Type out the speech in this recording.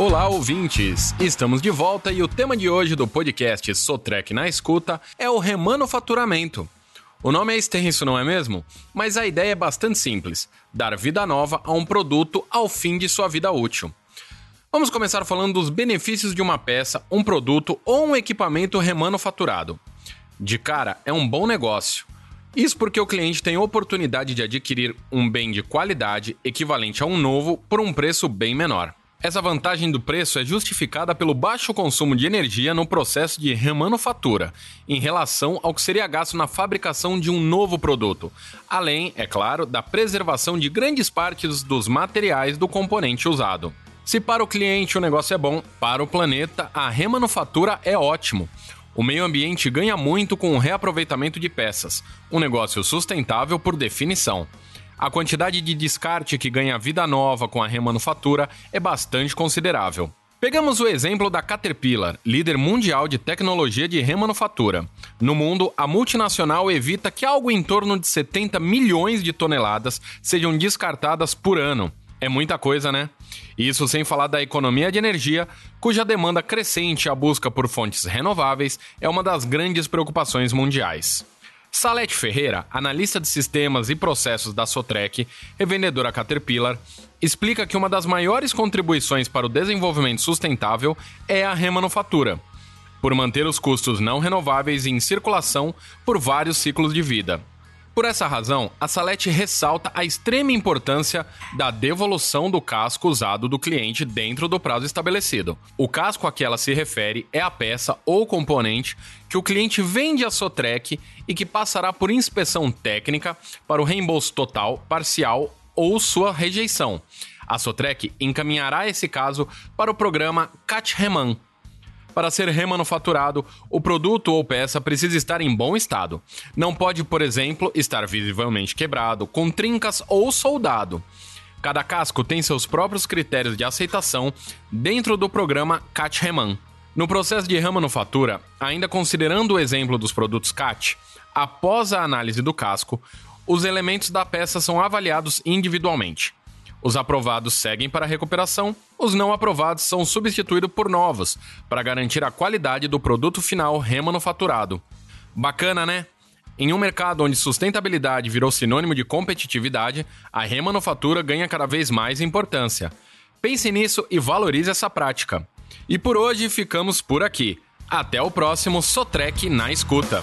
Olá, ouvintes! Estamos de volta e o tema de hoje do podcast Sotrec na Escuta é o remanufaturamento. O nome é extenso, não é mesmo? Mas a ideia é bastante simples: dar vida nova a um produto ao fim de sua vida útil. Vamos começar falando dos benefícios de uma peça, um produto ou um equipamento remanufaturado. De cara, é um bom negócio. Isso porque o cliente tem oportunidade de adquirir um bem de qualidade equivalente a um novo por um preço bem menor. Essa vantagem do preço é justificada pelo baixo consumo de energia no processo de remanufatura, em relação ao que seria gasto na fabricação de um novo produto, além, é claro, da preservação de grandes partes dos materiais do componente usado. Se para o cliente o negócio é bom, para o planeta a remanufatura é ótimo. O meio ambiente ganha muito com o reaproveitamento de peças, um negócio sustentável por definição a quantidade de descarte que ganha vida nova com a remanufatura é bastante considerável. Pegamos o exemplo da Caterpillar, líder mundial de tecnologia de remanufatura. No mundo, a multinacional evita que algo em torno de 70 milhões de toneladas sejam descartadas por ano. É muita coisa, né? Isso sem falar da economia de energia, cuja demanda crescente à busca por fontes renováveis é uma das grandes preocupações mundiais. Salete Ferreira, analista de sistemas e processos da Sotrec, revendedora Caterpillar, explica que uma das maiores contribuições para o desenvolvimento sustentável é a remanufatura, por manter os custos não renováveis em circulação por vários ciclos de vida. Por essa razão, a Salete ressalta a extrema importância da devolução do casco usado do cliente dentro do prazo estabelecido. O casco a que ela se refere é a peça ou componente que o cliente vende à Sotrec e que passará por inspeção técnica para o reembolso total, parcial ou sua rejeição. A Sotrec encaminhará esse caso para o programa CAT-REMAN, para ser remanufaturado, o produto ou peça precisa estar em bom estado. Não pode, por exemplo, estar visivelmente quebrado, com trincas ou soldado. Cada casco tem seus próprios critérios de aceitação dentro do programa CAT-REMAN. No processo de remanufatura, ainda considerando o exemplo dos produtos CAT, após a análise do casco, os elementos da peça são avaliados individualmente. Os aprovados seguem para a recuperação, os não aprovados são substituídos por novos, para garantir a qualidade do produto final remanufaturado. Bacana, né? Em um mercado onde sustentabilidade virou sinônimo de competitividade, a remanufatura ganha cada vez mais importância. Pense nisso e valorize essa prática. E por hoje ficamos por aqui. Até o próximo Sotrec na escuta.